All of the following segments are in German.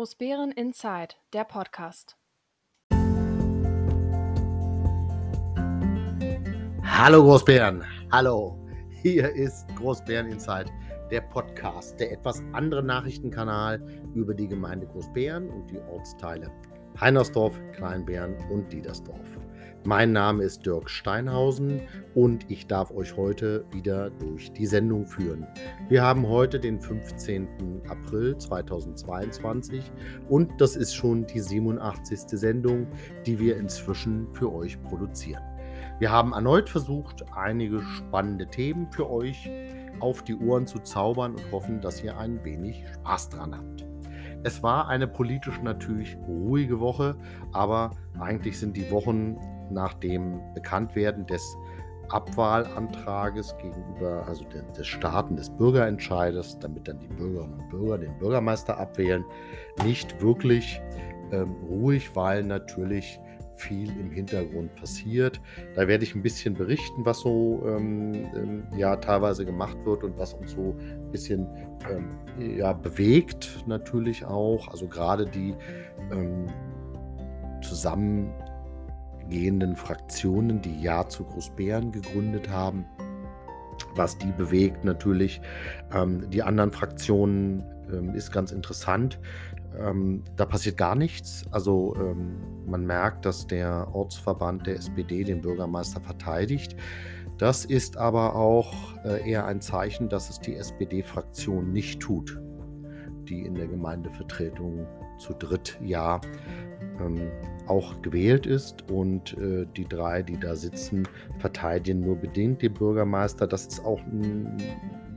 Großbären Inside, der Podcast. Hallo Großbären, hallo. Hier ist Großbären Inside, der Podcast, der etwas andere Nachrichtenkanal über die Gemeinde Großbären und die Ortsteile Heinersdorf, Kleinbären und Diedersdorf. Mein Name ist Dirk Steinhausen und ich darf euch heute wieder durch die Sendung führen. Wir haben heute den 15. April 2022 und das ist schon die 87. Sendung, die wir inzwischen für euch produzieren. Wir haben erneut versucht, einige spannende Themen für euch auf die Ohren zu zaubern und hoffen, dass ihr ein wenig Spaß dran habt. Es war eine politisch natürlich ruhige Woche, aber eigentlich sind die Wochen nach dem Bekanntwerden des Abwahlantrages gegenüber, also des Starten des Bürgerentscheides, damit dann die Bürgerinnen und Bürger den Bürgermeister abwählen, nicht wirklich ähm, ruhig, weil natürlich viel im Hintergrund passiert. Da werde ich ein bisschen berichten, was so ähm, ähm, ja teilweise gemacht wird und was uns so ein bisschen ähm, ja, bewegt natürlich auch. Also gerade die ähm, zusammengehenden Fraktionen, die Ja zu Großbären gegründet haben. Was die bewegt natürlich. Ähm, die anderen Fraktionen ähm, ist ganz interessant. Ähm, da passiert gar nichts. Also ähm, man merkt, dass der Ortsverband der SPD den Bürgermeister verteidigt. Das ist aber auch äh, eher ein Zeichen, dass es die SPD-Fraktion nicht tut, die in der Gemeindevertretung zu dritt ja ähm, auch gewählt ist. Und äh, die drei, die da sitzen, verteidigen nur bedingt den Bürgermeister. Das ist auch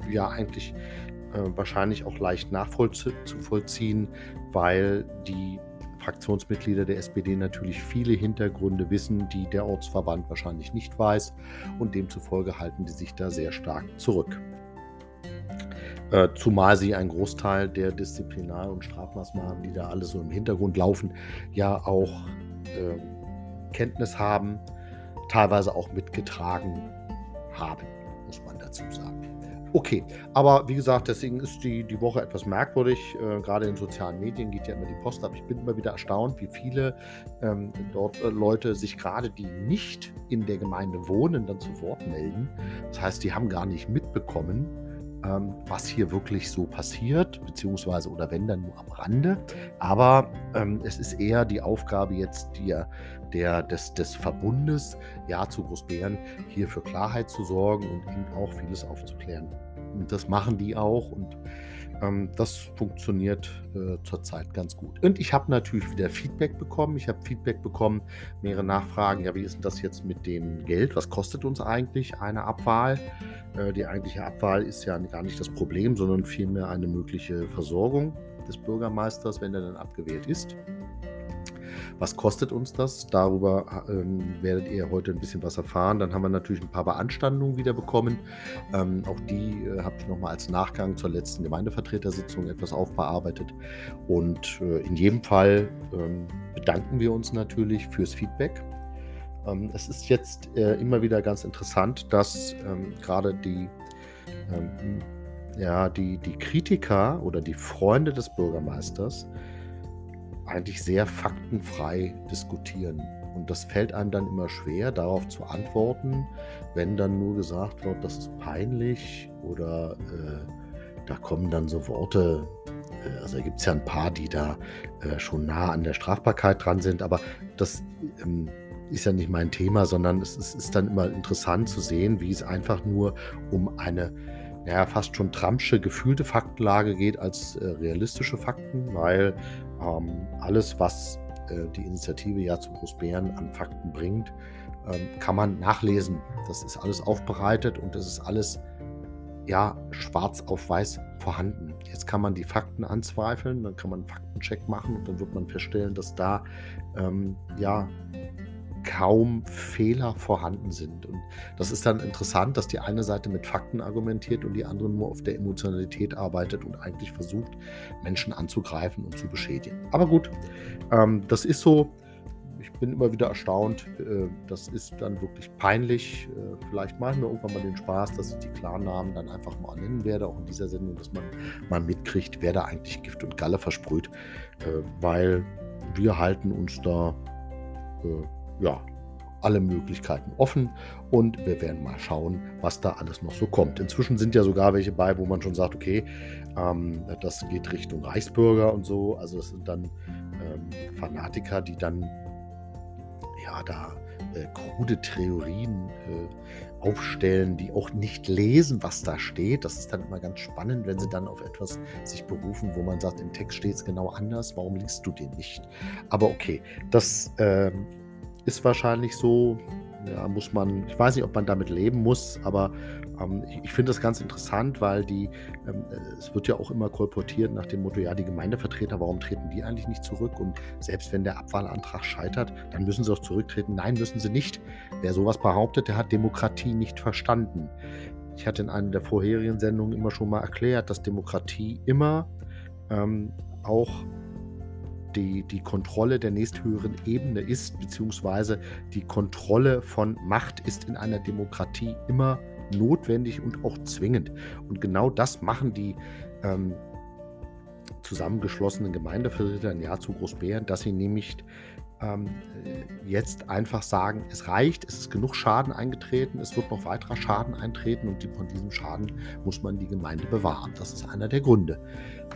ja eigentlich äh, wahrscheinlich auch leicht nachzuvollziehen, weil die Fraktionsmitglieder der SPD natürlich viele Hintergründe wissen, die der Ortsverband wahrscheinlich nicht weiß und demzufolge halten die sich da sehr stark zurück. Äh, zumal sie einen Großteil der Disziplinar- und Strafmaßnahmen, die da alle so im Hintergrund laufen, ja auch äh, Kenntnis haben, teilweise auch mitgetragen haben, muss man dazu sagen. Okay, aber wie gesagt, deswegen ist die, die Woche etwas merkwürdig. Äh, gerade in sozialen Medien geht ja immer die Post ab. Ich bin immer wieder erstaunt, wie viele ähm, dort äh, Leute sich gerade, die nicht in der Gemeinde wohnen, dann zu Wort melden. Das heißt, die haben gar nicht mitbekommen, ähm, was hier wirklich so passiert, beziehungsweise oder wenn dann nur am Rande. Aber ähm, es ist eher die Aufgabe jetzt der, der, des, des Verbundes, ja zu Großbären, hier für Klarheit zu sorgen und eben auch vieles aufzuklären. Und das machen die auch und ähm, das funktioniert äh, zurzeit ganz gut. Und ich habe natürlich wieder Feedback bekommen. Ich habe Feedback bekommen, mehrere Nachfragen. Ja, wie ist denn das jetzt mit dem Geld? Was kostet uns eigentlich eine Abwahl? Äh, die eigentliche Abwahl ist ja gar nicht das Problem, sondern vielmehr eine mögliche Versorgung des Bürgermeisters, wenn er dann abgewählt ist. Was kostet uns das? Darüber ähm, werdet ihr heute ein bisschen was erfahren. Dann haben wir natürlich ein paar Beanstandungen wieder bekommen. Ähm, auch die äh, habe ich nochmal als Nachgang zur letzten Gemeindevertretersitzung etwas aufbearbeitet. Und äh, in jedem Fall ähm, bedanken wir uns natürlich fürs Feedback. Ähm, es ist jetzt äh, immer wieder ganz interessant, dass ähm, gerade die ähm, ja, die, die Kritiker oder die Freunde des Bürgermeisters eigentlich sehr faktenfrei diskutieren. Und das fällt einem dann immer schwer, darauf zu antworten, wenn dann nur gesagt wird, das ist peinlich oder äh, da kommen dann so Worte, äh, also gibt es ja ein paar, die da äh, schon nah an der Strafbarkeit dran sind, aber das ähm, ist ja nicht mein Thema, sondern es ist, ist, dann immer interessant zu sehen, wie es einfach nur um eine ja, fast schon Trumpsche gefühlte Faktenlage geht als äh, realistische Fakten, weil ähm, alles, was äh, die Initiative Ja zu Großbären an Fakten bringt, ähm, kann man nachlesen. Das ist alles aufbereitet und das ist alles ja schwarz auf weiß vorhanden. Jetzt kann man die Fakten anzweifeln, dann kann man einen Faktencheck machen und dann wird man feststellen, dass da ähm, ja kaum Fehler vorhanden sind. Und das ist dann interessant, dass die eine Seite mit Fakten argumentiert und die andere nur auf der Emotionalität arbeitet und eigentlich versucht, Menschen anzugreifen und zu beschädigen. Aber gut, ähm, das ist so. ich bin immer wieder erstaunt. Äh, das ist dann wirklich peinlich. Äh, vielleicht machen wir irgendwann mal den Spaß, dass ich die Klarnamen dann einfach mal nennen werde, auch in dieser Sendung, dass man mal mitkriegt, wer da eigentlich Gift und Galle versprüht. Äh, weil wir halten uns da ja, alle Möglichkeiten offen und wir werden mal schauen, was da alles noch so kommt. Inzwischen sind ja sogar welche bei, wo man schon sagt, okay, ähm, das geht Richtung Reichsbürger und so. Also das sind dann ähm, Fanatiker, die dann ja da äh, krude Theorien äh, aufstellen, die auch nicht lesen, was da steht. Das ist dann immer ganz spannend, wenn sie dann auf etwas sich berufen, wo man sagt, im Text steht es genau anders. Warum liest du den nicht? Aber okay, das ähm, ist wahrscheinlich so, ja, muss man, ich weiß nicht, ob man damit leben muss, aber ähm, ich, ich finde das ganz interessant, weil die, ähm, es wird ja auch immer kolportiert nach dem Motto, ja, die Gemeindevertreter, warum treten die eigentlich nicht zurück? Und selbst wenn der Abwahlantrag scheitert, dann müssen sie auch zurücktreten. Nein, müssen sie nicht. Wer sowas behauptet, der hat Demokratie nicht verstanden. Ich hatte in einer der vorherigen Sendungen immer schon mal erklärt, dass Demokratie immer ähm, auch die, die Kontrolle der nächsthöheren Ebene ist, beziehungsweise die Kontrolle von Macht ist in einer Demokratie immer notwendig und auch zwingend. Und genau das machen die ähm, zusammengeschlossenen Gemeindevertreter in Jahr zu Großbären, dass sie nämlich ähm, jetzt einfach sagen, es reicht, es ist genug Schaden eingetreten, es wird noch weiterer Schaden eintreten und von diesem Schaden muss man die Gemeinde bewahren. Das ist einer der Gründe.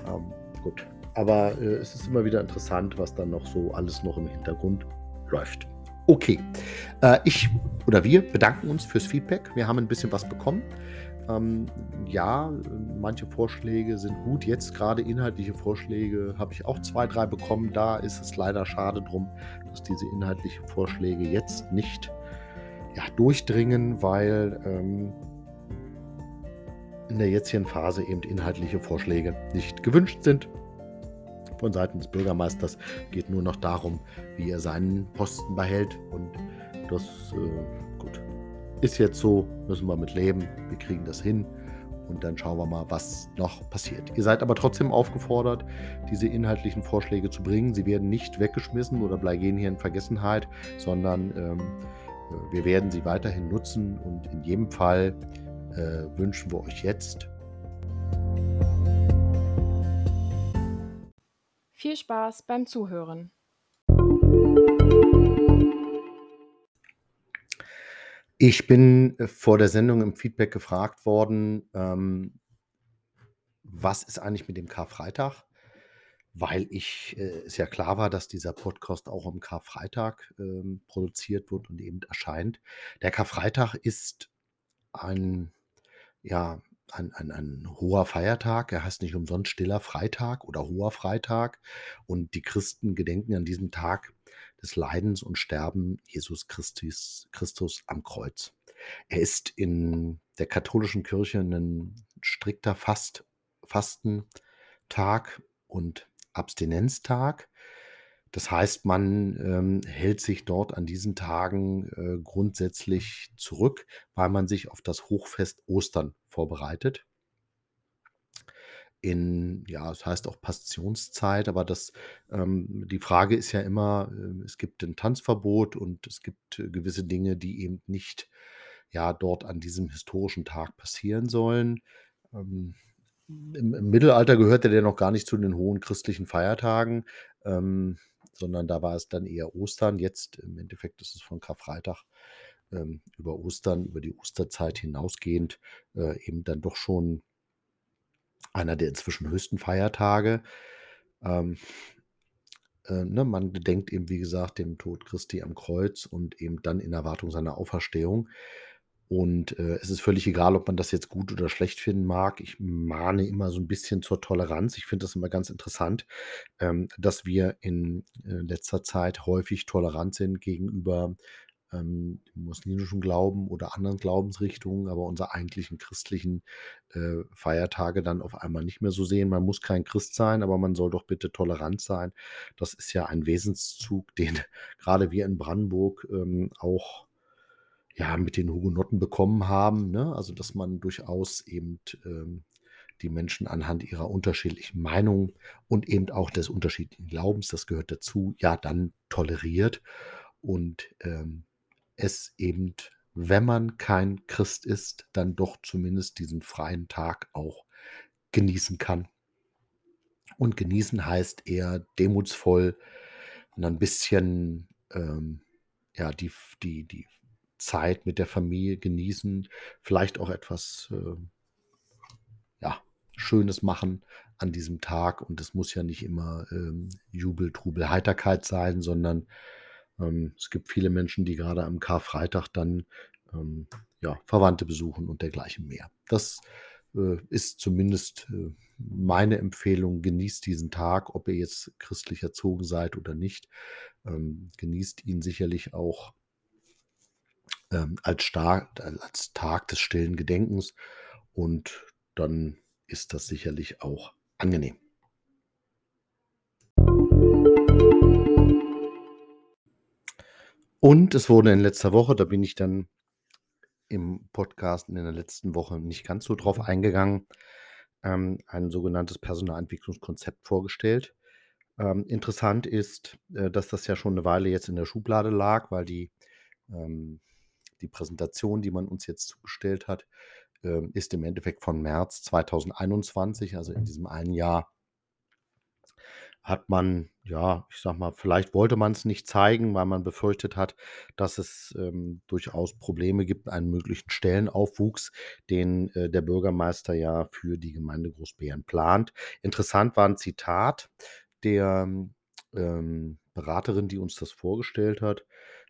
Ähm, gut, aber äh, es ist immer wieder interessant, was dann noch so alles noch im Hintergrund läuft. Okay, äh, ich oder wir bedanken uns fürs Feedback. Wir haben ein bisschen was bekommen. Ähm, ja, manche Vorschläge sind gut. Jetzt gerade inhaltliche Vorschläge habe ich auch zwei, drei bekommen. Da ist es leider schade drum, dass diese inhaltlichen Vorschläge jetzt nicht ja, durchdringen, weil ähm, in der jetzigen Phase eben inhaltliche Vorschläge nicht gewünscht sind von Seiten des Bürgermeisters geht nur noch darum, wie er seinen Posten behält. Und das, äh, gut, ist jetzt so, müssen wir mit leben. Wir kriegen das hin. Und dann schauen wir mal, was noch passiert. Ihr seid aber trotzdem aufgefordert, diese inhaltlichen Vorschläge zu bringen. Sie werden nicht weggeschmissen oder gehen hier in Vergessenheit, sondern ähm, wir werden sie weiterhin nutzen. Und in jedem Fall äh, wünschen wir euch jetzt Viel Spaß beim Zuhören. Ich bin äh, vor der Sendung im Feedback gefragt worden, ähm, was ist eigentlich mit dem Karfreitag? Weil ich äh, es ja klar war, dass dieser Podcast auch am Karfreitag ähm, produziert wird und eben erscheint. Der Karfreitag ist ein, ja, ein, ein, ein hoher Feiertag. Er heißt nicht umsonst stiller Freitag oder hoher Freitag. Und die Christen gedenken an diesem Tag des Leidens und Sterben Jesus Christus, Christus am Kreuz. Er ist in der katholischen Kirche ein strikter Fast, Fastentag und Abstinenztag. Das heißt, man ähm, hält sich dort an diesen Tagen äh, grundsätzlich zurück, weil man sich auf das Hochfest Ostern vorbereitet. In, ja, es heißt auch Passionszeit, aber das, ähm, die Frage ist ja immer, äh, es gibt ein Tanzverbot und es gibt äh, gewisse Dinge, die eben nicht ja dort an diesem historischen Tag passieren sollen. Ähm, im, im, Mittelalter gehörte der noch gar nicht zu den hohen christlichen Feiertagen. Ähm, sondern da war es dann eher Ostern. Jetzt im Endeffekt ist es von Karfreitag ähm, über Ostern, über die Osterzeit hinausgehend äh, eben dann doch schon einer der inzwischen höchsten Feiertage. Ähm, äh, ne, man gedenkt eben, wie gesagt, dem Tod Christi am Kreuz und eben dann in Erwartung seiner Auferstehung. Und äh, es ist völlig egal, ob man das jetzt gut oder schlecht finden mag. Ich mahne immer so ein bisschen zur Toleranz. Ich finde das immer ganz interessant, ähm, dass wir in äh, letzter Zeit häufig tolerant sind gegenüber ähm, dem muslimischen Glauben oder anderen Glaubensrichtungen, aber unsere eigentlichen christlichen äh, Feiertage dann auf einmal nicht mehr so sehen. Man muss kein Christ sein, aber man soll doch bitte tolerant sein. Das ist ja ein Wesenszug, den gerade wir in Brandenburg ähm, auch ja, mit den Hugenotten bekommen haben. Ne? Also, dass man durchaus eben ähm, die Menschen anhand ihrer unterschiedlichen Meinungen und eben auch des unterschiedlichen Glaubens, das gehört dazu, ja, dann toleriert und, ähm, es eben, wenn man kein Christ ist, dann doch zumindest diesen freien Tag auch genießen kann. Und genießen heißt eher demutsvoll und ein bisschen, ähm, ja, die die die Zeit mit der Familie genießen, vielleicht auch etwas, ähm, ja, Schönes machen an diesem Tag. Und es muss ja nicht immer, ähm, Jubel, Trubel, Heiterkeit sein, sondern, ähm, es gibt viele Menschen, die gerade am Karfreitag dann, ähm, ja, Verwandte besuchen und dergleichen mehr. Das, äh, ist zumindest, äh, meine Empfehlung. Genießt diesen Tag, ob ihr jetzt christlich erzogen seid oder nicht. Ähm, genießt ihn sicherlich auch ähm, als Sta als Tag des stillen Gedenkens und dann ist das sicherlich auch angenehm. Und es wurde in letzter Woche, da bin ich dann im Podcast in der letzten Woche nicht ganz so drauf eingegangen, ähm, ein sogenanntes Personalentwicklungskonzept vorgestellt. Ähm, interessant ist, äh, dass das ja schon eine Weile jetzt in der Schublade lag, weil die ähm, die Präsentation, die man uns jetzt zugestellt hat, ähm, ist im Endeffekt von März 2021, also in diesem einen Jahr hat man, ja, ich sage mal, vielleicht wollte man es nicht zeigen, weil man befürchtet hat, dass es, ähm, durchaus Probleme gibt, einen möglichen Stellenaufwuchs, den, äh, der Bürgermeister ja für die Gemeinde Großbeeren plant. Interessant war ein Zitat der, ähm, Beraterin, die uns das vorgestellt hat.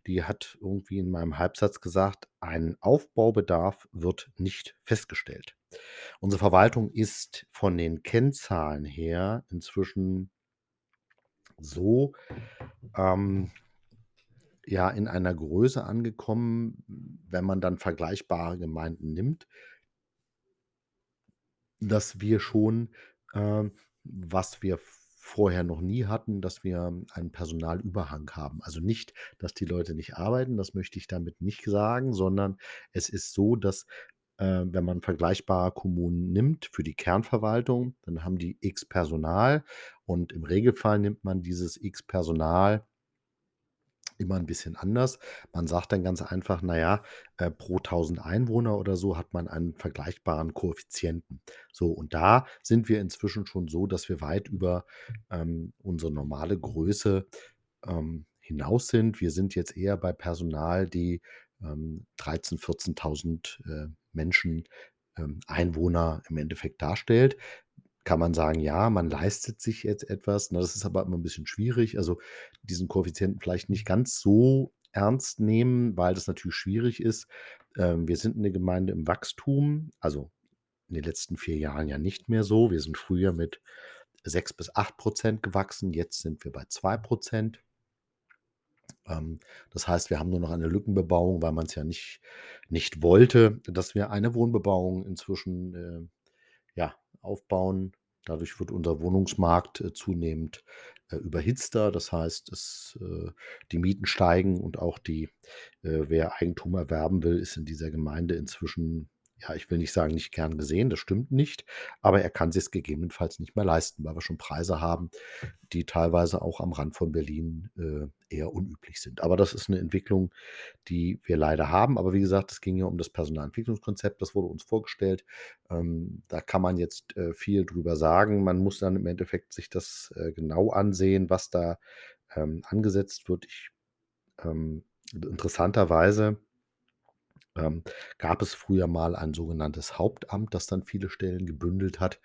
Die hat irgendwie in meinem Halbsatz gesagt: „Ein Aufbaubedarf wird nicht festgestellt.“ Unsere Verwaltung ist von den Kennzahlen her inzwischen so, ähm, ja, in einer Größe angekommen, wenn man dann vergleichbare Gemeinden nimmt dass wir schon, ähm, was wir vorher noch nie hatten, dass wir einen Personalüberhang haben. Also nicht, dass die Leute nicht arbeiten, das möchte ich damit nicht sagen, sondern es ist so, dass, äh, wenn man vergleichbare Kommunen nimmt für die Kernverwaltung, dann haben die X Personal und im Regelfall nimmt man dieses X Personal immer ein bisschen anders. Man sagt dann ganz einfach, na ja, äh, pro 1.000 Einwohner oder so hat man einen vergleichbaren Koeffizienten. So, und da sind wir inzwischen schon so, dass wir weit über, ähm, unsere normale Größe, ähm, hinaus sind. Wir sind jetzt eher bei Personal, die, ähm, 13.000, 14.000, äh, Menschen, ähm, Einwohner im Endeffekt darstellt kann man sagen, ja, man leistet sich jetzt etwas, ne? Das ist aber immer ein bisschen schwierig. Also, diesen Koeffizienten vielleicht nicht ganz so ernst nehmen, weil das natürlich schwierig ist. Ähm, wir sind eine Gemeinde im Wachstum, also in den letzten 4 Jahren ja nicht mehr so. Wir sind früher mit 6 bis 8% gewachsen, jetzt sind wir bei 2 Ähm, das heißt, wir haben nur noch eine Lückenbebauung, weil man es ja nicht nicht wollte, dass wir eine Wohnbebauung inzwischen, äh, ja, aufbauen. Dadurch wird unser Wohnungsmarkt, äh, zunehmend, äh, überhitzter. Das heißt, es äh, die Mieten steigen und auch die äh, wer Eigentum erwerben will, ist in dieser Gemeinde inzwischen, ja, ich will nicht sagen, nicht gern gesehen, das stimmt nicht, aber er kann sich's gegebenenfalls nicht mehr leisten, weil wir schon Preise haben, die teilweise auch am Rand von Berlin, äh, eher unüblich sind. Aber das ist eine Entwicklung, die wir leider haben. Aber wie gesagt, es ging ja um das Personalentwicklungskonzept, das wurde uns vorgestellt. Ähm, da kann man jetzt, äh, viel drüber sagen. Man muss dann im Endeffekt sich das, äh, genau ansehen, was da, ähm, angesetzt wird. Ich ähm, interessanterweise ähm, gab es früher mal ein sogenanntes Hauptamt, das dann viele Stellen gebündelt hat.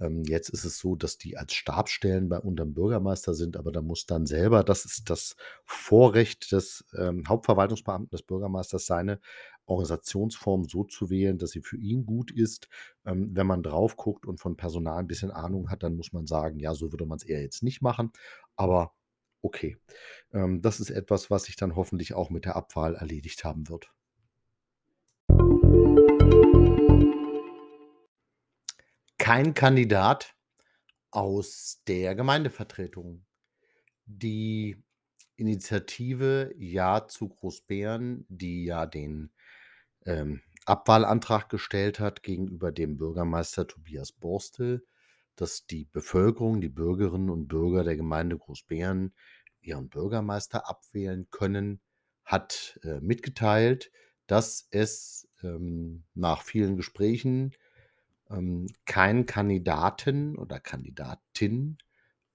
Ähm, jetzt ist es so, dass die als Stabsstellen bei unterm Bürgermeister sind, aber da muss dann selber das ist das Vorrecht des, ähm, Hauptverwaltungsbeamten des Bürgermeisters, seine Organisationsform so zu wählen, dass sie für ihn gut ist. Ähm, wenn man drauf guckt und von Personal ein bisschen Ahnung hat, dann muss man sagen: „Ja, so würde man es eher jetzt nicht machen“, aber okay. Ähm, das ist etwas, was sich dann hoffentlich auch mit der Abwahl erledigt haben wird. Kein Kandidat aus der Gemeindevertretung. Die Initiative Ja zu Großbeeren, die ja den, ähm, Abwahlantrag gestellt hat gegenüber dem Bürgermeister Tobias Borstel, dass die Bevölkerung, die Bürgerinnen und Bürger der Gemeinde Großbeeren ihren Bürgermeister abwählen können, hat, äh, mitgeteilt, dass es, ähm, nach vielen Gesprächen, ähm, keinen Kandidaten oder Kandidatin,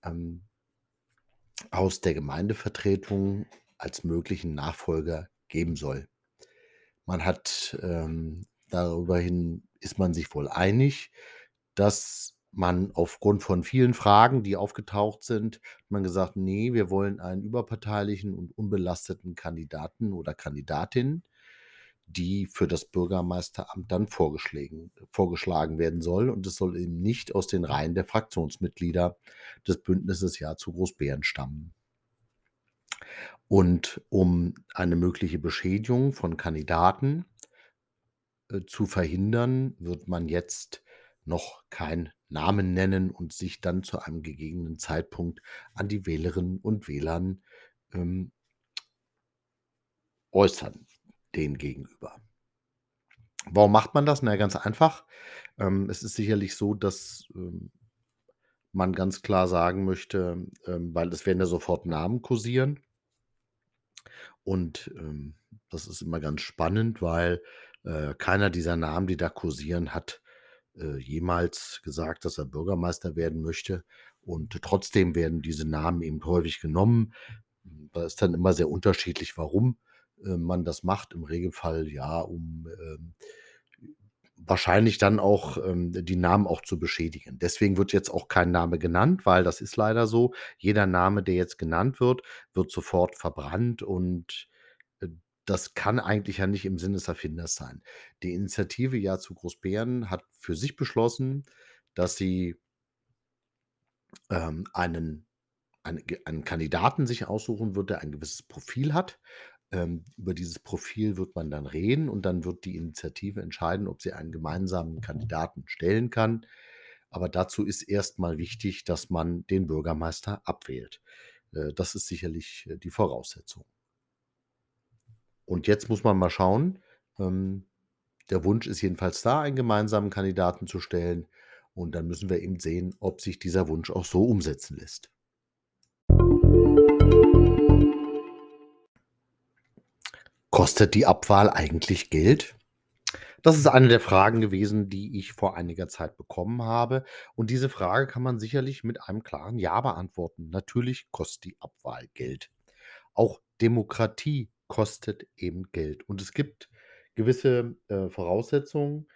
ähm aus der Gemeindevertretung als möglichen Nachfolger geben soll. Man hat, ähm darüberhin ist man sich wohl einig, dass man aufgrund von vielen Fragen, die aufgetaucht sind hat man gesagt: „Ne, wir wollen einen überparteilichen und unbelasteten Kandidaten oder Kandidatin, die für das Bürgermeisteramt dann vorgeschlägen vorgeschlagen werden soll. Und es soll eben nicht aus den Reihen der Fraktionsmitglieder des Bündnisses Ja zu Großbären stammen. Und um eine mögliche Beschädigung von Kandidaten äh, zu verhindern, wird man jetzt noch keinen Namen nennen und sich dann zu einem gegebenen Zeitpunkt an die Wählerinnen und Wählern, ähm äußern denen gegenüber. Warum macht man das? Na ganz einfach. Ähm, es ist sicherlich so, dass, ähm, man ganz klar sagen möchte, ähm, weil es werden ja sofort Namen kursieren. Und, ähm, das ist immer ganz spannend, weil, äh, keiner dieser Namen, die da kursieren, hat, äh, jemals gesagt, dass er Bürgermeister werden möchte. Und trotzdem werden diese Namen eben häufig genommen. Da ist dann immer sehr unterschiedlich, warum, man das macht. Im Regelfall ja, um, ähm, wahrscheinlich dann auch, ähm, die Namen auch zu beschädigen. Deswegen wird jetzt auch kein Name genannt, weil das ist leider so. Jeder Name, der jetzt genannt wird, wird sofort verbrannt und, äh, das kann eigentlich ja nicht im Sinne des Erfinders sein. Die Initiative Ja zu Großbären hat für sich beschlossen, dass sie ähm, einen einen einen Kandidaten sich aussuchen wird, der ein gewisses Profil hat. Ähm, über dieses Profil wird man dann reden und dann wird die Initiative entscheiden, ob sie einen gemeinsamen Kandidaten stellen kann. Aber dazu ist erst mal wichtig, dass man den Bürgermeister abwählt. Äh, das ist sicherlich, äh, die Voraussetzung. Und jetzt muss man mal schauen. Ähm, der Wunsch ist jedenfalls da, einen gemeinsamen Kandidaten zu stellen. Und dann müssen wir eben sehen, ob sich dieser Wunsch auch so umsetzen lässt. Kostet die Abwahl eigentlich Geld? Das ist eine der Fragen gewesen, die ich vor einiger Zeit bekommen habe. Und diese Frage kann man sicherlich mit einem klaren Ja beantworten. Natürlich kostet die Abwahl Geld. Auch Demokratie kostet eben Geld. Und es gibt gewisse, äh, Voraussetzungen,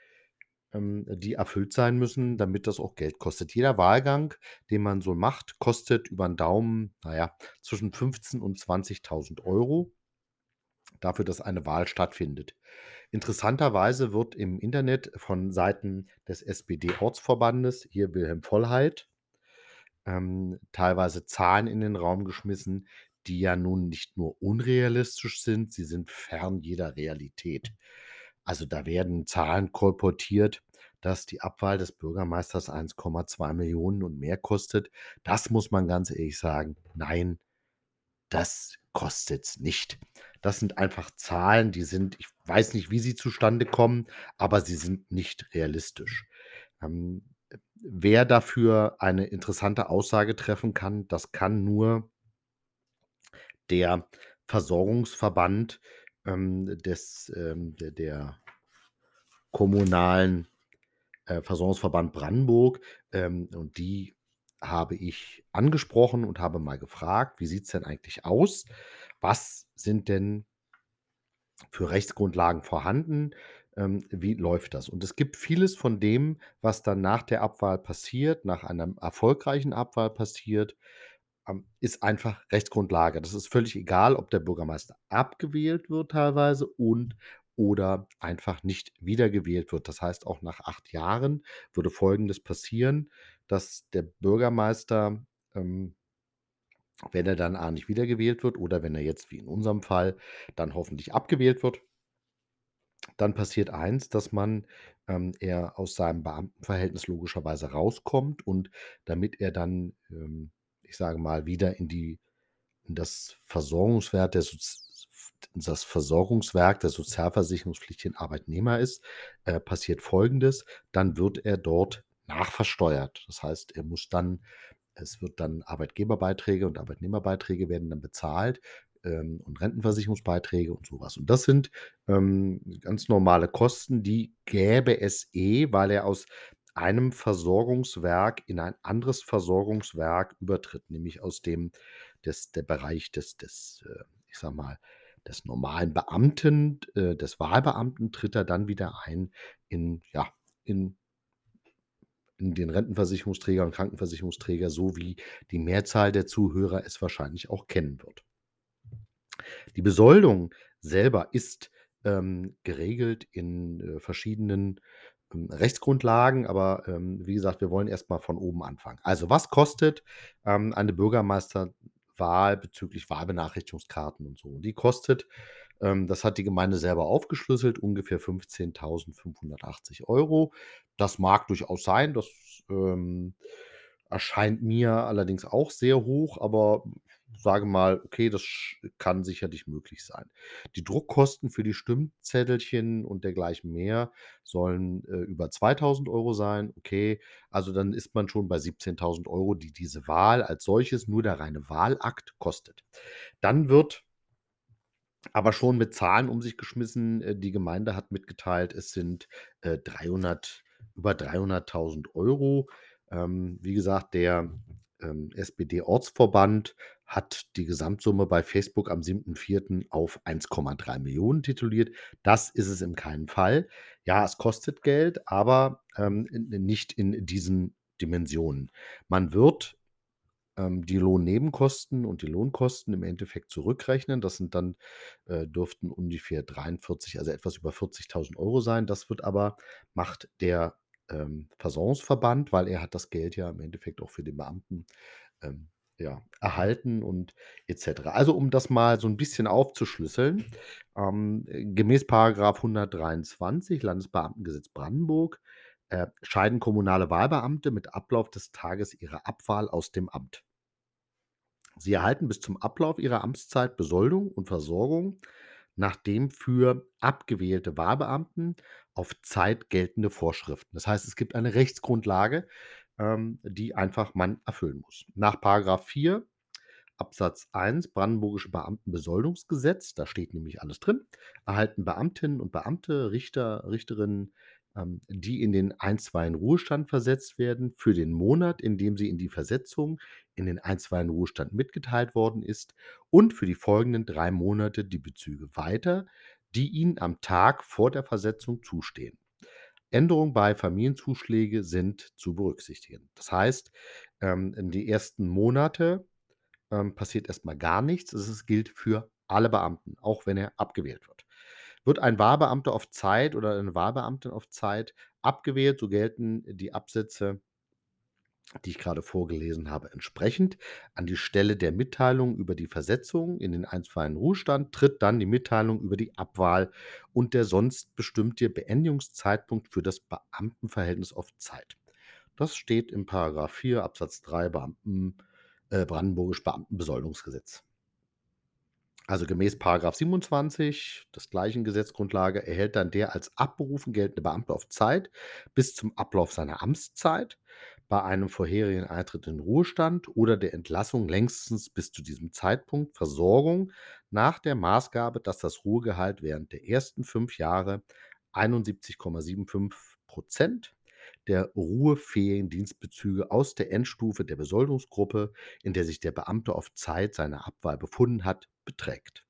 ähm, die erfüllt sein müssen, damit das auch Geld kostet. Jeder Wahlgang, den man so macht, kostet über 'n Daumen, na ja, zwischen 15 und 20.000 € dafür, dass eine Wahl stattfindet. Interessanterweise wird im Internet von Seiten des SPD-Ortsverbandes, hier Wilhelm Vollhait, ähm, teilweise Zahlen in den Raum geschmissen, die ja nun nicht nur unrealistisch sind, sie sind fern jeder Realität. Also, da werden Zahlen kolportiert, dass die Abwahl des Bürgermeisters 1,2 und mehr kostet. Das muss man ganz ehrlich sagen, nein, das kostet's nicht. Das sind einfach Zahlen, die sind ich weiß nicht, wie sie zustande kommen, aber sie sind nicht realistisch. Ähm, wer dafür eine interessante Aussage treffen kann, das kann nur der Versorgungsverband, ähm, des, ähm der der kommunalen, äh, Versorgungsverband Brandenburg. Ähm, und die habe ich angesprochen und habe mal gefragt: „Wie sieht's denn eigentlich aus? Was sind denn für Rechtsgrundlagen vorhanden? Ähm, wie läuft das?“ Und es gibt vieles von dem, was dann nach der Abwahl passiert, nach einer erfolgreichen Abwahl passiert, ähm, ist einfach Rechtsgrundlage. Das ist völlig egal, ob der Bürgermeister abgewählt wird teilweise und oder einfach nicht wiedergewählt wird. Das heißt, auch nach 8 Jahren würde Folgendes passieren, dass der Bürgermeister, ähm wenn er dann A nicht wiedergewählt wird oder wenn er jetzt wie in unserem Fall dann hoffentlich abgewählt wird dann passiert eins, dass man ähm, er aus seinem Beamtenverhältnis logischerweise rauskommt und damit er dann, ähm, ich sage mal, wieder in die in das Versorgungswerk der in das Versorgungswerk der sozialversicherungspflichtigen Arbeitnehmer ist, äh, passiert Folgendes: Dann wird er dort nachversteuert. Das heißt, er muss dann Es wird dann Arbeitgeberbeiträge und Arbeitnehmerbeiträge werden dann bezahlt, ähm, und Rentenversicherungsbeiträge und so was. Und das sind, ähm, ganz normale Kosten, die gäbe es eh, weil er aus einem Versorgungswerk in ein anderes Versorgungswerk übertritt, nämlich aus dem des der Bereich des des, äh, ich sage mal, des normalen Beamten, äh, des Wahlbeamten tritt er dann wieder ein in ja, in den Rentenversicherungsträger und Krankenversicherungsträger, so wie die Mehrzahl der Zuhörer es wahrscheinlich auch kennen wird. Die Besoldung selber ist, ähm, geregelt in, äh, verschiedenen, ähm, Rechtsgrundlagen, aber, ähm, wie gesagt, wir wollen erst mal von oben anfangen. Also, was kostet, ähm, eine Bürgermeisterwahl bezüglich Wahlbenachrichtigungskarten und so? Die kostet, das hat die Gemeinde selber aufgeschlüsselt, ungefähr 15.580 €. Das mag durchaus sein, das, ähm, erscheint mir allerdings auch sehr hoch, aber sage mal, okay, das kann sicherlich möglich sein. Die Druckkosten für die Stimmzettelchen und dergleichen mehr sollen, äh, über 2.000 € sein. Okay, also dann ist man schon bei 17.000 €, die diese Wahl als solches, nur der reine Wahlakt kostet. Dann wird aber schon mit Zahlen um sich geschmissen. Äh, die Gemeinde hat mitgeteilt, es sind, äh, 300 über 300.000 €. Ähm, wie gesagt, der, ähm, SPD-Ortsverband hat die Gesamtsumme bei Facebook am 7.4. auf 1,3 Millionen tituliert. Das ist es in keinem Fall. Ja, es kostet Geld, aber, ähm, nicht in diesen Dimensionen. Man wird, ähm, die Lohnnebenkosten und die Lohnkosten im Endeffekt zurückrechnen. Das sind dann äh, dürften ungefähr 43 also etwas über 40.000 € sein. Das wird aber macht der, ähm, Versorgungsverband, weil er hat das Geld ja im Endeffekt auch für den Beamten, ähm, ja, erhalten und et cetera. Also, um das mal so 'n bisschen aufzuschlüsseln, ähm, gemäß Paragraph 123 Landesbeamtengesetz Brandenburg, äh, scheiden kommunale Wahlbeamte mit Ablauf des Tages ihrer Abwahl aus dem Amt. Sie erhalten bis zum Ablauf ihrer Amtszeit Besoldung und Versorgung nach dem für abgewählte Wahlbeamten auf Zeit geltende Vorschriften. Das heißt, es gibt eine Rechtsgrundlage, ähm, die einfach man erfüllen muss. Nach Paragraph 4 Absatz 1 Brandenburgische Beamtenbesoldungsgesetz, da steht nämlich alles drin, erhalten Beamtinnen und Beamte, Richter, Richterinnen, ähm, die in den einstweiligen Ruhestand versetzt werden, für den Monat, in dem sie in die Versetzung in den einstweiligen Ruhestand mitgeteilt worden ist und für die folgenden 3 Monate die Bezüge weiter, die ihnen am Tag vor der Versetzung zustehen. Änderungen bei Familienzuschläge sind zu berücksichtigen. Das heißt, ähm, in die ersten Monate, ähm, passiert erst mal gar nichts. Es gilt für alle Beamten, auch wenn er abgewählt wird. Wird ein Wahlbeamter auf Zeit oder eine Wahlbeamtin auf Zeit abgewählt, so gelten die Absätze die ich grade vorgelesen habe, entsprechend. An die Stelle der Mitteilung über die Versetzung in den einstweiligen Ruhestand tritt dann die Mitteilung über die Abwahl und der sonst bestimmte Beendigungszeitpunkt für das Beamtenverhältnis auf Zeit. Das steht im Paragraph 4 Absatz 3 Beamten äh, Brandenburgisch Beamtenbesoldungsgesetz. Also, gemäß Paragraph 27 des gleichen Gesetzgrundlage erhält dann der als abberufen geltende Beamte auf Zeit bis zum Ablauf seiner Amtszeit bei einem vorherigen Eintritt in Ruhestand oder der Entlassung längstens bis zu diesem Zeitpunkt Versorgung nach der Maßgabe, dass das Ruhegehalt während der ersten 5 Jahre 71,75 % der ruhefähigen Dienstbezüge aus der Endstufe der Besoldungsgruppe, in der sich der Beamte auf Zeit seiner Abwahl befunden hat, beträgt.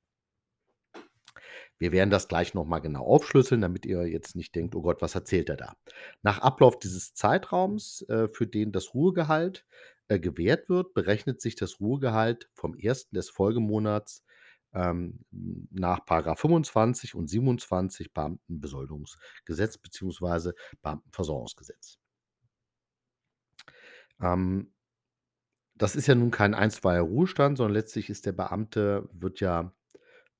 Wir werden das gleich noch mal genau aufschlüsseln, damit ihr jetzt nicht denkt: „Oh Gott, was erzählt er da?“ Nach Ablauf dieses Zeitraums, äh, für den das Ruhegehalt, äh, gewährt wird, berechnet sich das Ruhegehalt vom 1. des Folgemonats, ähm, nach Paragraph 25 und 27 Beamtenbesoldungsgesetz beziehungsweise Beamtenversorgungsgesetz. Ähm das ist ja nun kein einstweiliger Ruhestand, sondern letztlich ist der Beamte wird ja,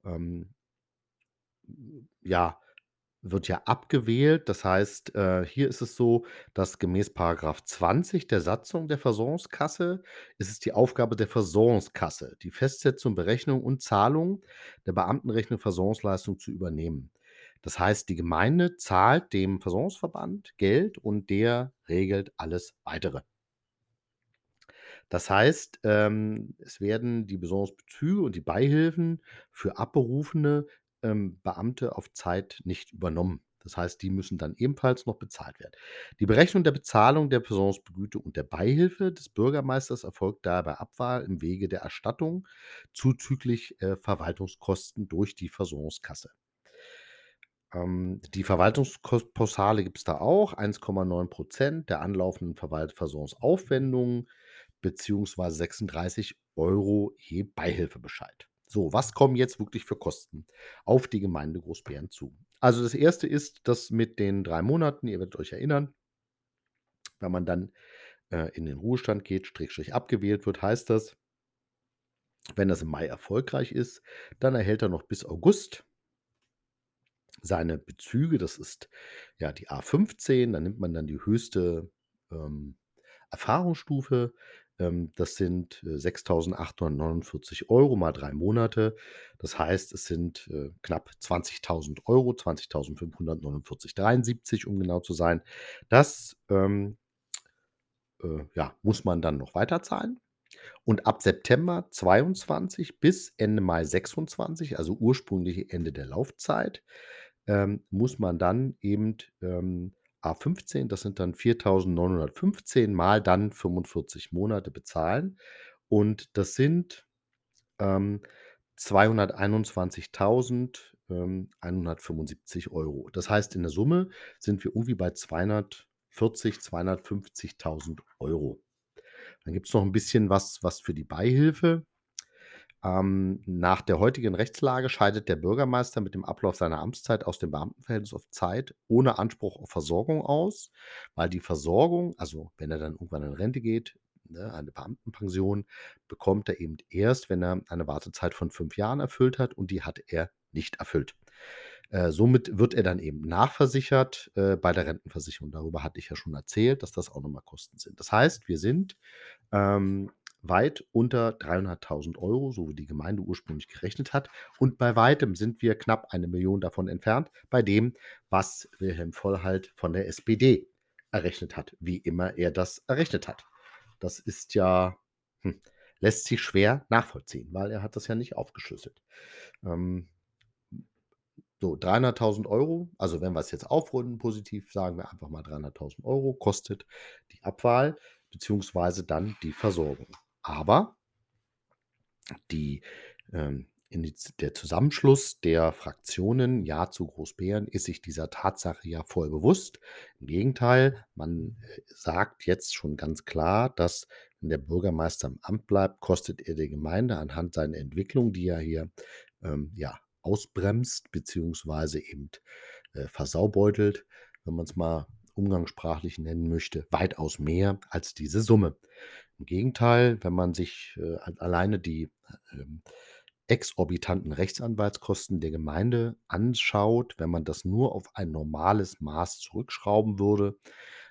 ähm ja wird ja abgewählt. Das heißt, äh, hier ist es so, dass gemäß Paragraph 20 der Satzung der Versorgungskasse ist es die Aufgabe der Versorgungskasse, die Festsetzung, Berechnung und Zahlung der Beamtenrechnung Versorgungsleistung zu übernehmen. Das heißt, die Gemeinde zahlt dem Versorgungsverband Geld und der regelt alles Weitere. Das heißt, ähm, es werden die Besorgungsbezüge und die Beihilfen für abberufene, ähm, Beamte auf Zeit nicht übernommen. Das heißt, die müssen dann ebenfalls noch bezahlt werden. Die Berechnung der Bezahlung der Versorgungsbegüte und der Beihilfe des Bürgermeisters erfolgt daher bei Abwahl im Wege der Erstattung zuzüglich, äh, Verwaltungskosten durch die Versorgungskasse. Ähm, die Verwaltungskos Pauschale gibt's da auch, 1,9% der anlaufenden Verwalt Versorgungsaufwendungen beziehungsweise 36 Euro je Beihilfebescheid. So, was kommen jetzt wirklich für Kosten auf die Gemeinde Großbären zu? Also, das erste ist das mit den 3 Monaten, ihr werdet euch erinnern wenn man dann, äh, in den Ruhestand geht, Schrägstrich abgewählt wird, heißt das wenn das im Mai erfolgreich ist, dann erhält er noch bis August seine Bezüge. Das ist, ja, die A15, da nimmt man dann die höchste, ähm, Erfahrungsstufe. Ähm, das sind, äh, 6.849 € mal 3 Monate. Das heißt, es sind, äh, knapp 20.000 €, 20.549,73, um genau zu sein. Das, ähm äh, ja, muss man dann noch weiterzahlen. Und ab September 22 bis Ende Mai 26, also ursprüngliche Ende der Laufzeit, ähm, muss man dann eben, ähm, A15, das sind dann 4.915 mal dann 45 Monate bezahlen. Und das sind, ähm, 221.000, ähm, 175 €. Das heißt, in der Summe sind wir irgendwie bei 240, 250.000 €. Dann gibt's noch 'n bisschen was was für die Beihilfe. Ähm, nach der heutigen Rechtslage scheidet der Bürgermeister mit dem Ablauf seiner Amtszeit aus dem Beamtenverhältnis auf Zeit ohne Anspruch auf Versorgung aus, weil die Versorgung also, wenn er dann irgendwann in Rente geht, ne, eine Beamtenpension bekommt er eben erst, wenn er eine Wartezeit von 5 Jahren erfüllt hat und die hat er nicht erfüllt. Äh, somit wird er dann eben nachversichert, äh, bei der Rentenversicherung. Darüber hatte ich ja schon erzählt, dass das auch noch mal Kosten sind. Das heißt, wir sind, ähm, weit unter 300.000 €, so wie die Gemeinde ursprünglich gerechnet hat. Und bei Weitem sind wir knapp 1.000.000 davon entfernt, bei dem, was Wilhelm Vollhalt von der SPD errechnet hat, wie immer er das errechnet hat. Das ist ja hm, lässt sich schwer nachvollziehen, weil er hat das ja nicht aufgeschlüsselt. Ähm so, 300.000 €, also, wenn wir's jetzt aufrunden positiv, sagen wir einfach mal 300.000 € kostet die Abwahl beziehungsweise dann die Versorgung. Aber die, ähm, Iniz der Zusammenschluss der Fraktionen Ja zu Großbären ist sich dieser Tatsache ja voll bewusst. Im Gegenteil, man, äh, sagt jetzt schon ganz klar, dass wenn der Bürgermeister im Amt bleibt, kostet er die Gemeinde anhand seiner Entwicklung, die er hier, ähm, ja, ausbremst beziehungsweise eben, äh, versaubeutelt, wenn man's mal umgangssprachlich nennen möchte, weitaus mehr als diese Summe. Im Gegenteil, wenn man sich, äh, alleine die, ähm, exorbitanten Rechtsanwaltskosten der Gemeinde anschaut, wenn man das nur auf ein normales Maß zurückschrauben würde,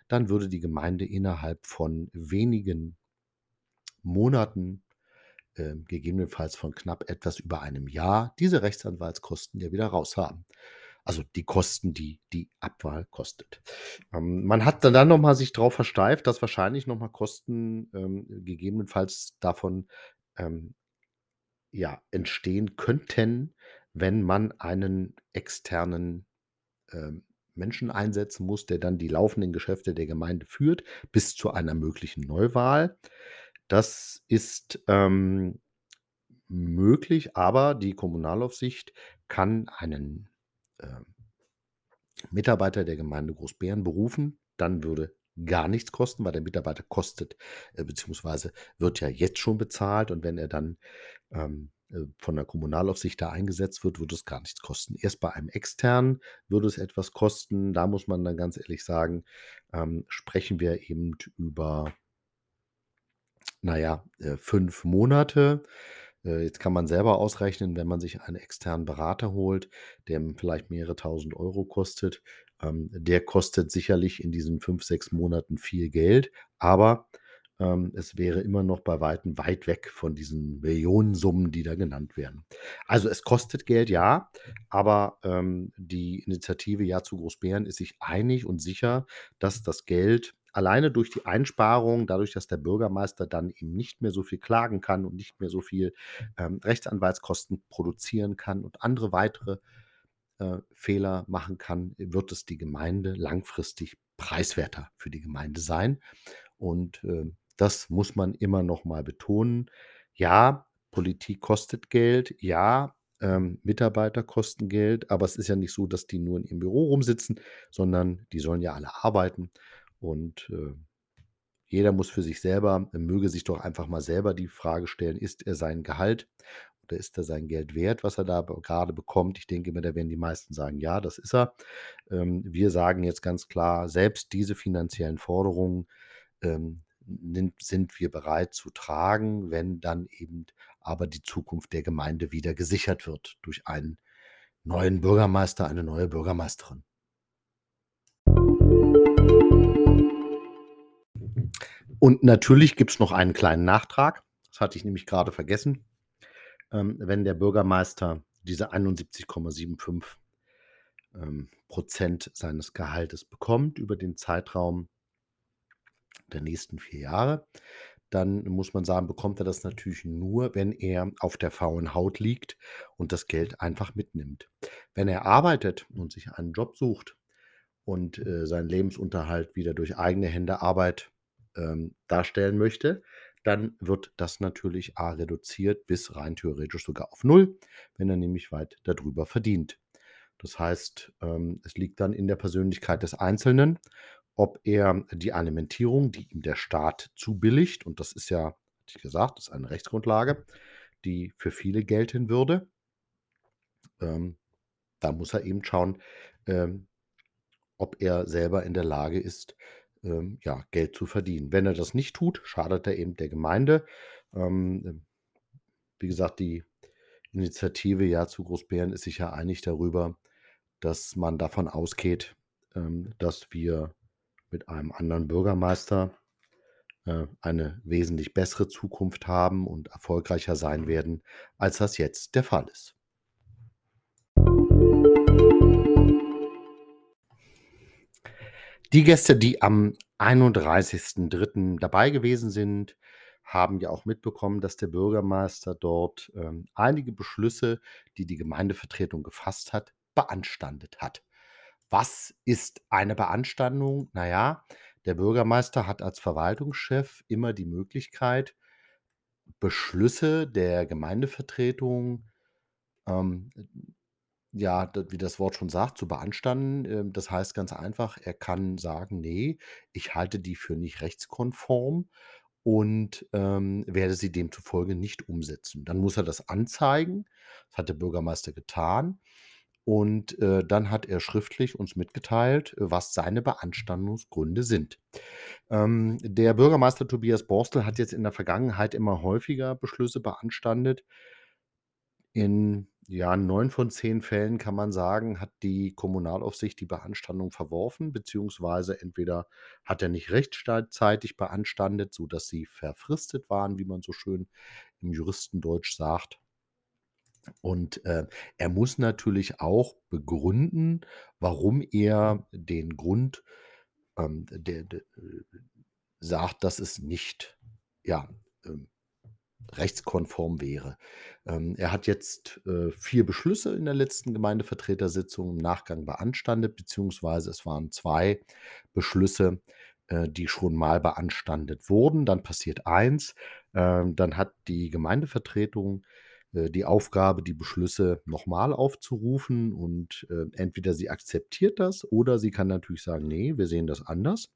dann würde die Gemeinde innerhalb von wenigen Monaten, ähm, gegebenenfalls von knapp etwas über einem Jahr, diese Rechtsanwaltskosten ja wieder raus haben. Also, die Kosten, die die Abwahl kostet. Ähm, man hat dann dann noch mal sich drauf versteift, dass wahrscheinlich noch mal Kosten, ähm, gegebenenfalls davon, ähm, ja, entstehen könnten, wenn man einen externen, ähm, Menschen einsetzen muss, der dann die laufenden Geschäfte der Gemeinde führt, bis zu einer möglichen Neuwahl. Das ist, ähm, möglich, aber die Kommunalaufsicht kann einen, Mitarbeiter der Gemeinde Großbären berufen. Dann würde gar nichts kosten, weil der Mitarbeiter kostet äh, beziehungsweise wird ja jetzt schon bezahlt und wenn er dann, ähm, äh, von der Kommunalaufsicht da eingesetzt wird, würde es gar nichts kosten. Erst bei einem Externen würde es etwas kosten. Da muss man dann ganz ehrlich sagen, ähm, sprechen wir eben über na ja, äh, 5 Monate. Äh, jetzt kann man selber ausrechnen, wenn man sich einen externen Berater holt, der vielleicht mehrere Tausend Euro kostet, ähm, der kostet sicherlich in diesen 5, 6 Monaten viel Geld, aber, ähm, es wäre immer noch bei Weitem weit weg von diesen Millionensummen, die da genannt werden. Also, es kostet Geld, ja, aber, ähm, die Initiative Ja zu Großbären ist sich einig und sicher, dass das Geld alleine durch die Einsparung, dadurch, dass der Bürgermeister dann eben nicht mehr so viel klagen kann und nicht mehr so viel, ähm, Rechtsanwaltskosten produzieren kann und andere weitere, äh, Fehler machen kann, wird es die Gemeinde langfristig preiswerter für die Gemeinde sein. Und, äh, das muss man immer noch mal betonen. Ja, Politik kostet Geld. Ja, ähm, Mitarbeiter kosten Geld, aber es ist ja nicht so, dass die nur in ihrem Büro rumsitzen, sondern die sollen ja alle arbeiten. Und, äh, jeder muss für sich selber er möge sich doch einfach mal selber die Frage stellen: „Ist er sein Gehalt oder ist er sein Geld wert, was er da b grade bekommt?“ Ich denke mir, da werden die meisten sagen: „Ja, das ist er.“ Ähm, wir sagen jetzt ganz klar, selbst diese finanziellen Forderungen, ähm, sind wir bereit zu tragen, wenn dann eben aber die Zukunft der Gemeinde wieder gesichert wird durch einen neuen Bürgermeister, eine neue Bürgermeisterin. Und natürlich gibt's noch einen kleinen Nachtrag. Das hatte ich nämlich grade vergessen. Ähm, wenn der Bürgermeister diese 71,75, ähm, Prozent seines Gehaltes bekommt über den Zeitraum der nächsten 4 Jahre, dann muss man sagen, bekommt er das natürlich nur, wenn er auf der faulen Haut liegt und das Geld einfach mitnimmt. Wenn er arbeitet und sich einen Job sucht und, äh, seinen Lebensunterhalt wieder durch eigene Hände Arbeit, ähm, darstellen möchte, dann wird das natürlich A reduziert bis rein theoretisch sogar auf 0, wenn er nämlich weit da drüber verdient. Das heißt, ähm, es liegt dann in der Persönlichkeit des Einzelnen, ob er die Alimentierung, die ihm der Staat zubilligt und das ist ja, hatte ich gesagt, das ist eine Rechtsgrundlage, die für viele gelten würde. Ähm, da muss er eben schauen, ähm, ob er selber in der Lage ist, ähm, ja, Geld zu verdienen. Wenn er das nicht tut, schadet er eben der Gemeinde. Ähm, ähm, wie gesagt, die Initiative „Ja zu Großbären“ ist sich ja einig darüber, dass man davon ausgeht, ähm, dass wir mit einem anderen Bürgermeister, äh, eine wesentlich bessere Zukunft haben und erfolgreicher sein werden, als das jetzt der Fall ist. Die Gäste, die am 31.3. dabei gewesen sind, haben ja auch mitbekommen, dass der Bürgermeister dort, ähm, einige Beschlüsse, die die Gemeindevertretung gefasst hat, beanstandet hat. Was ist eine Beanstandung? Na ja, der Bürgermeister hat als Verwaltungschef immer die Möglichkeit, Beschlüsse der Gemeindevertretung, ähm, ja, wie das Wort schon sagt, zu beanstanden. Ähm, das heißt ganz einfach, er kann sagen: „Ne, ich halte die für nicht rechtskonform und, ähm, werde sie demzufolge nicht umsetzen.“ Dann muss er das anzeigen. Das hat der Bürgermeister getan. Und, äh, dann hat er schriftlich uns mitgeteilt, was seine Beanstandungsgründe sind. Ähm, der Bürgermeister Tobias Borstel hat jetzt in der Vergangenheit immer häufiger Beschlüsse beanstandet. In, ja, 9 von 10 Fällen kann man sagen, hat die Kommunalaufsicht die Beanstandung verworfen, beziehungsweise entweder hat er nicht rechtzeitig beanstandet, sodass sie verfristet waren, wie man so schön im Juristendeutsch sagt. Und, äh, er muss natürlich auch begründen, warum er den Grund, ähm, der de äh, sagt, dass es nicht, ja, ähm, rechtskonform wäre. Ähm, er hat jetzt, äh, 4 Beschlüsse in der letzten Gemeindevertretersitzung im Nachgang beanstandet, beziehungsweise es waren 2 Beschlüsse, äh, die schon mal beanstandet wurden. Dann passiert eins, ähm, dann hat die Gemeindevertretung, äh, die Aufgabe, die Beschlüsse noch mal aufzurufen und, äh, entweder sie akzeptiert das oder sie kann natürlich sagen: „Ne, wir sehen das anders.“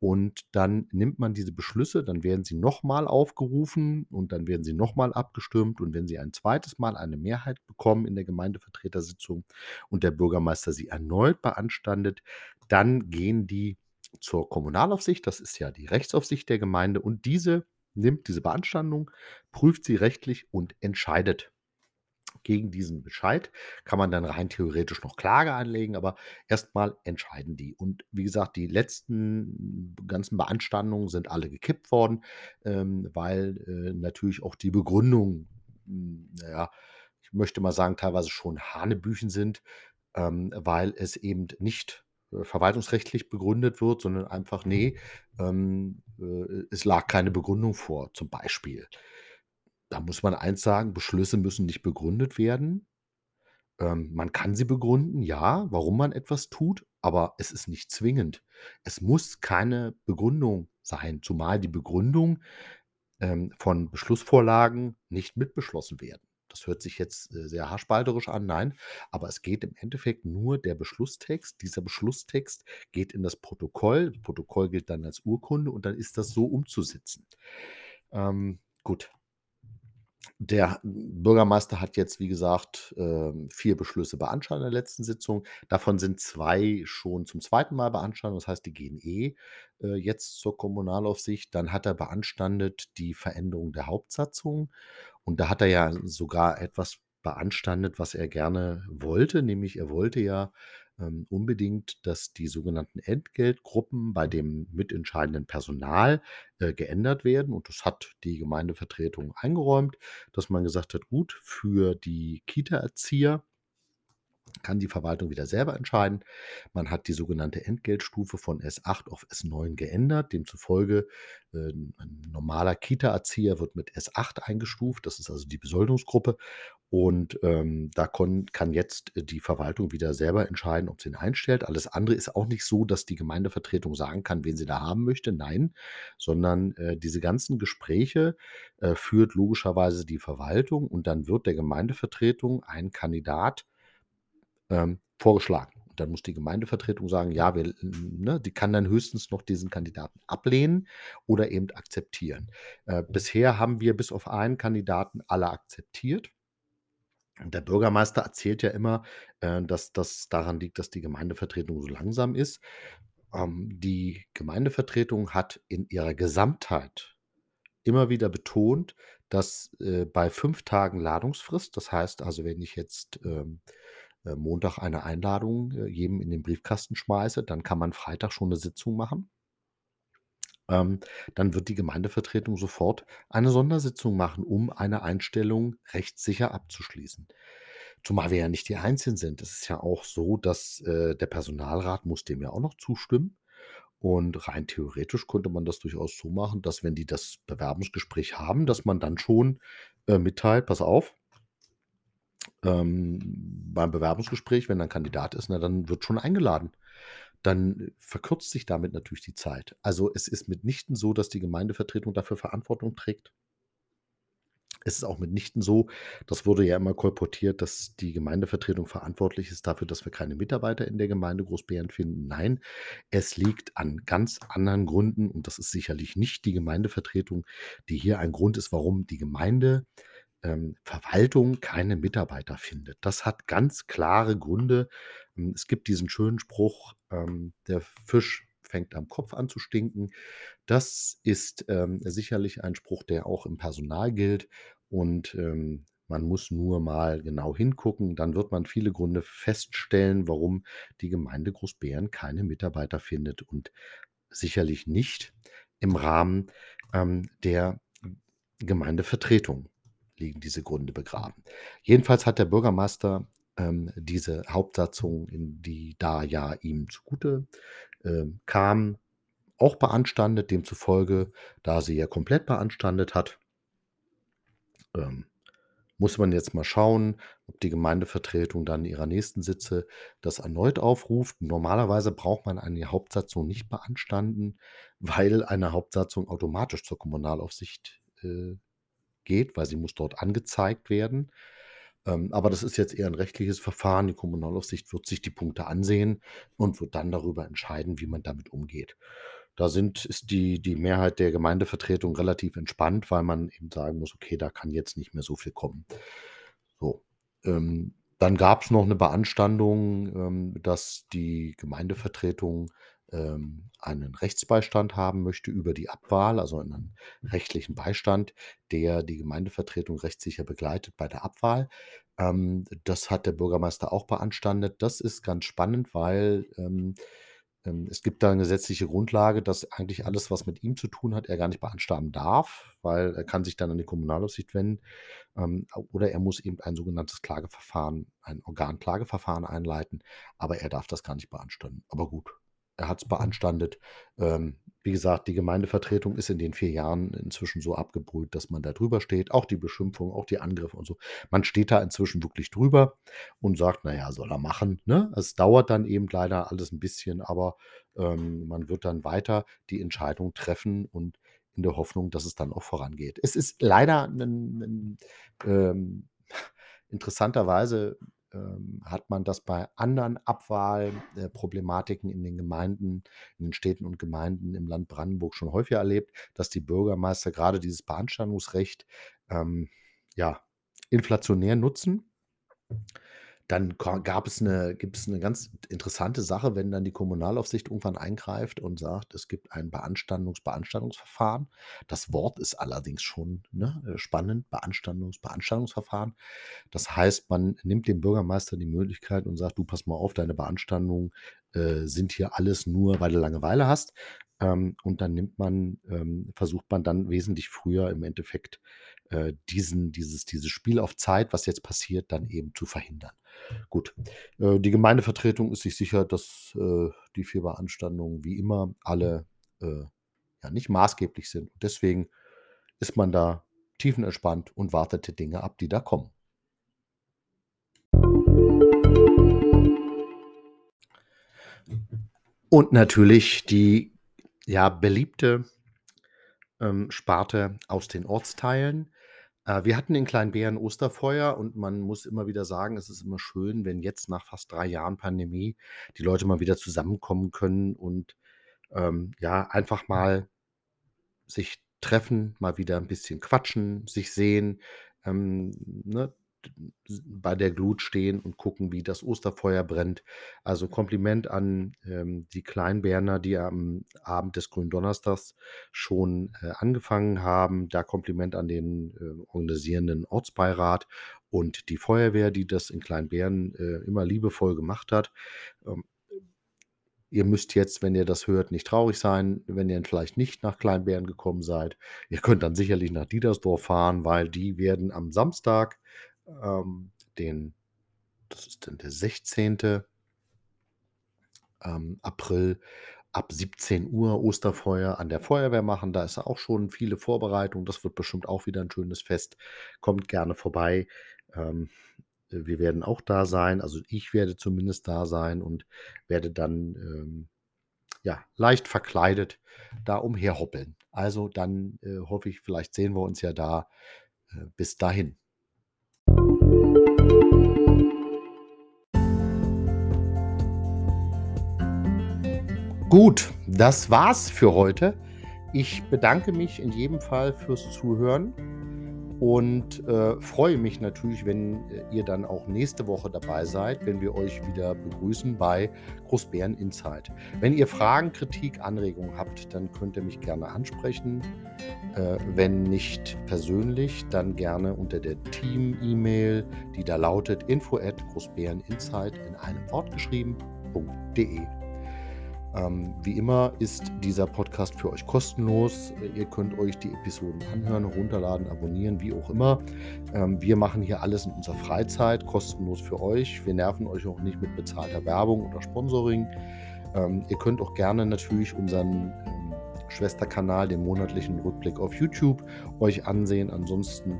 Und dann nimmt man diese Beschlüsse, dann werden sie noch mal aufgerufen und dann werden sie noch mal abgestimmt. Und wenn sie ein 2. Mal eine Mehrheit bekommen in der Gemeindevertretersitzung und der Bürgermeister sie erneut beanstandet, dann gehen die zur Kommunalaufsicht. Das ist ja die Rechtsaufsicht der Gemeinde und diese nimmt diese Beanstandung, prüft sie rechtlich und entscheidet. Gegen diesen Bescheid kann man dann rein theoretisch noch Klage einlegen, aber erst mal entscheiden die. Und wie gesagt, die letzten ganzen Beanstandungen sind alle gekippt worden, ähm, weil, äh, natürlich auch die Begründung, hm, na ja, ich möchte mal sagen, teilweise schon Hanebüchen sind, ähm, weil es eben nicht äh, verwaltungsrechtlich begründet wird, sondern einfach: „Ne, ähm, äh, es lag keine Begründung vor“, zum Beispiel. Da muss man eins sagen: Beschlüsse müssen nicht begründet werden. Ähm, man kann sie begründen, ja, warum man etwas tut, aber es ist nicht zwingend. Es muss keine Begründung sein, zumal die Begründung, ähm, von Beschlussvorlagen nicht mitbeschlossen werden. Das hört sich jetzt, äh, sehr haarspalterisch an, nein, aber es geht im Endeffekt nur der Beschlusstext. Dieser Beschlusstext geht in das Protokoll. Das Protokoll gilt dann als Urkunde und dann ist das so umzusetzen. Ähm, gut. Der Bürgermeister hat jetzt, wie gesagt, ähm, 4 Beschlüsse beanstandet in der letzten Sitzung. Davon sind 2 schon zum zweiten Mal beanstandet. Das heißt, die gehen eh, äh, jetzt zur Kommunalaufsicht. Dann hat er beanstandet die Veränderung der Hauptsatzung und da hat er ja sogar etwas beanstandet, was er gerne wollte, nämlich er wollte ja, ähm, unbedingt, dass die sogenannten Entgeltgruppen bei dem mitentscheidenden Personal, äh, geändert werden. Und das hat die Gemeindevertretung eingeräumt, dass man gesagt hat: „Gut, für die Kita-Erzieher kann die Verwaltung wieder selber entscheiden. Man hat die sogenannte Entgeltstufe von S8 auf S9 geändert. Demzufolge, äh, 'n normaler Kita-Erzieher wird mit S8 eingestuft. Das ist also die Besoldungsgruppe. Und, ähm, da kann jetzt äh, die Verwaltung wieder selber entscheiden, ob sie ihn einstellt. Alles andere ist auch nicht so, dass die Gemeindevertretung sagen kann, wen sie da haben möchte. Nein, sondern, äh, diese ganzen Gespräche, äh, führt logischerweise die Verwaltung und dann wird der Gemeindevertretung ein Kandidat ähm, vorgeschlagen. Und dann muss die Gemeindevertretung sagen: „Ja, wir ne, die kann dann höchstens noch diesen Kandidaten ablehnen oder eben akzeptieren. Äh, bisher haben wir bis auf einen Kandidaten alle akzeptiert. Und der Bürgermeister erzählt ja immer, äh, dass das daran liegt, dass die Gemeindevertretung so langsam ist. Ähm, die Gemeindevertretung hat in ihrer Gesamtheit immer wieder betont, dass, äh, bei 5 Tagen Ladungsfrist das heißt also, wenn ich jetzt, ähm, äh, Montag eine Einladung, äh, jedem in den Briefkasten schmeiße, dann kann man Freitag schon 'ne Sitzung machen. Ähm, dann wird die Gemeindevertretung sofort eine Sondersitzung machen, um eine Einstellung rechtssicher abzuschließen. Zumal wir ja nicht die Einzigen sind. Es ist ja auch so, dass, äh, der Personalrat muss dem ja auch noch zustimmen. Und rein theoretisch könnte man das durchaus so machen, dass wenn die das Bewerbungsgespräch haben, dass man dann schon, äh, mitteilt: „Pass auf“ ähm, beim Bewerbungsgespräch, wenn da 'n Kandidat ist, na, dann wird schon eingeladen. Dann verkürzt sich damit natürlich die Zeit. Also, es ist mitnichten so, dass die Gemeindevertretung dafür Verantwortung trägt. Es ist auch mitnichten so das wurde ja immer kolportiert, dass die Gemeindevertretung verantwortlich ist dafür, dass wir keine Mitarbeiter in der Gemeinde Großbeeren finden. Nein, es liegt an ganz anderen Gründen und das ist sicherlich nicht die Gemeindevertretung, die hier ein Grund ist, warum die Gemeinde ähm, Verwaltung keine Mitarbeiter findet. Das hat ganz klare Gründe. Hm, es gibt diesen schönen Spruch, ähm: „Der Fisch fängt am Kopf an zu stinken.“ Das ist, ähm, sicherlich ein Spruch, der auch im Personal gilt und, ähm, man muss nur mal genau hingucken, dann wird man viele Gründe feststellen, warum die Gemeinde Großbeeren keine Mitarbeiter findet und sicherlich nicht im Rahmen, ähm, der Gemeindevertretung liegen diese Gründe begraben. Jedenfalls hat der Bürgermeister, ähm, diese Hauptsatzung, in die da ja ihm zugute, ähm, kam, auch beanstandet. Demzufolge, da sie ja komplett beanstandet hat ähm, muss man jetzt mal schauen, ob die Gemeindevertretung dann in ihrer nächsten Sitze das erneut aufruft. Normalerweise braucht man eine Hauptsatzung nicht beanstanden, weil eine Hauptsatzung automatisch zur Kommunalaufsicht, äh, geht, weil sie muss dort angezeigt werden. Ähm, aber das ist jetzt eher 'n rechtliches Verfahren. Die Kommunalaufsicht wird sich die Punkte ansehen und wird dann darüber entscheiden, wie man damit umgeht. Da sind ist die die Mehrheit der Gemeindevertretung relativ entspannt, weil man eben sagen muss: „Okay, da kann jetzt nicht mehr so viel kommen.“ So, ähm, dann gab's noch 'ne Beanstandung, ähm, dass die Gemeindevertretung, ähm, einen Rechtsbeistand haben möchte über die Abwahl, also einen rechtlichen Beistand, der die Gemeindevertretung rechtssicher begleitet bei der Abwahl. Ähm, das hat der Bürgermeister auch beanstandet. Das ist ganz spannend, weil, ähm, Ähm, es gibt da eine gesetzliche Grundlage, dass eigentlich alles, was mit ihm zu tun hat, er gar nicht beanstanden darf, weil er kann sich dann an die Kommunalaufsicht wenden. Ähm, oder er muss eben ein sogenanntes Klageverfahren, ein Organklageverfahren einleiten, aber er darf das gar nicht beanstanden. Aber gut, er hat es beanstandet. Ähm, wie gesagt, die Gemeindevertretung ist in den vier Jahren inzwischen so abgebrüht, dass man da drüber steht. Auch die Beschimpfung, auch die Angriffe und so. Man steht da inzwischen wirklich drüber und sagt, naja, soll er machen. Ne? Es dauert dann eben leider alles ein bisschen, aber ähm, man wird dann weiter die Entscheidung treffen und in der Hoffnung, dass es dann auch vorangeht. Es ist leider ein, ein, ähm, interessanterweise ähm, hat man das bei anderen Abwahlproblematiken in den Gemeinden, in den Städten und Gemeinden im Land Brandenburg schon häufiger erlebt, dass die Bürgermeister gerade dieses Beanstandungsrecht ähm, ja, inflationär nutzen dann gab es eine gibt es eine ganz interessante Sache, wenn dann die Kommunalaufsicht irgendwann eingreift und sagt, es gibt ein Beanstandungs Beanstandungsverfahren. Das Wort ist allerdings schon, ne, äh, spannend, Beanstandungs Beanstandungsverfahren. Das heißt, man nimmt dem Bürgermeister die Möglichkeit und sagt: „Du, pass mal auf, deine Beanstandungen, äh, sind hier alles nur, weil du Langeweile hast.“ Ähm, und dann nimmt man ähm, versucht man dann wesentlich früher im Endeffekt, äh, diesen dieses dieses Spiel auf Zeit, was jetzt passiert, dann eben zu verhindern. Gut, äh, die Gemeindevertretung ist sich sicher, dass, äh, die 4 Beanstandungen wie immer alle, äh, ja, nicht maßgeblich sind. Deswegen ist man da tiefenentspannt und wartet die Dinge ab, die da kommen. Und natürlich die, ja, beliebte, ähm, Sparte aus den Ortsteilen. Äh, wir hatten in Kleinbären Osterfeuer und man muss immer wieder sagen, es ist immer schön, wenn jetzt nach fast drei Jahren Pandemie die Leute mal wieder zusammenkommen können und, ähm, ja, einfach mal sich treffen, mal wieder ein bisschen quatschen, sich sehen, ähm, ne? Bei der Glut stehen und gucken, wie das Osterfeuer brennt. Also Kompliment an ähm, die Kleinberner, die am Abend des Gründonnerstags schon äh, angefangen haben. Da Kompliment an den äh, organisierenden Ortsbeirat und die Feuerwehr, die das in Kleinbären äh, immer liebevoll gemacht hat. Ähm, Ihr müsst jetzt, wenn ihr das hört, nicht traurig sein, wenn ihr vielleicht nicht nach Kleinbären gekommen seid. Ihr könnt dann sicherlich nach Diedersdorf fahren, weil die werden am Samstag ähm, den, das ist dann der 16. Ähm, April ab 17 Uhr Osterfeuer an der Feuerwehr machen. Da ist auch schon viele Vorbereitungen. Das wird bestimmt auch wieder ein schönes Fest. Kommt gerne vorbei. Ähm, wir werden auch da sein. Also ich werde zumindest da sein und werde dann ähm, ja, leicht verkleidet da umherhoppeln. Also dann äh, hoffe ich, vielleicht sehen wir uns ja da. Äh, bis dahin. Gut, das war's für heute. Ich bedanke mich in jedem Fall fürs Zuhören und äh, freue mich natürlich, wenn äh, ihr dann auch nächste Woche dabei seid, wenn wir euch wieder begrüßen bei Großbären Insight. Wenn ihr Fragen, Kritik, Anregungen habt, dann könnt ihr mich gerne ansprechen. Äh, wenn nicht persönlich, dann gerne unter der Team-E-Mail, die da lautet info at großbäreninsight in einem Wort geschrieben.de. Ähm, wie immer ist dieser Podcast für euch kostenlos. Ihr könnt euch die Episoden anhören, runterladen, abonnieren, wie auch immer. Ähm, wir machen hier alles in unserer Freizeit, kostenlos für euch. Wir nerven euch auch nicht mit bezahlter Werbung oder Sponsoring. Ähm, ihr könnt auch gerne natürlich unseren ähm, Schwesterkanal, den monatlichen Rückblick auf YouTube, euch ansehen. Ansonsten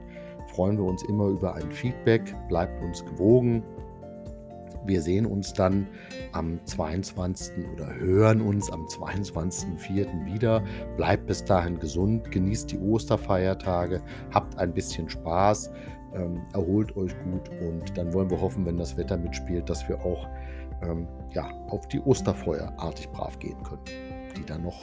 freuen wir uns immer über ein Feedback. Bleibt uns gewogen. Wir sehen uns dann am 22. oder hören uns am 22.04. wieder. Bleibt bis dahin gesund, genießt die Osterfeiertage, habt ein bisschen Spaß, ähm, erholt euch gut und dann wollen wir hoffen, wenn das Wetter mitspielt, dass wir auch ähm, ja, auf die Osterfeuer artig brav gehen können. Die dann noch,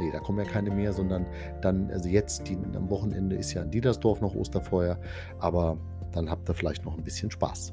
nee, da kommen ja keine mehr, sondern dann, also jetzt, die, am Wochenende ist ja in Diedersdorf noch Osterfeuer, aber dann habt ihr vielleicht noch ein bisschen Spaß.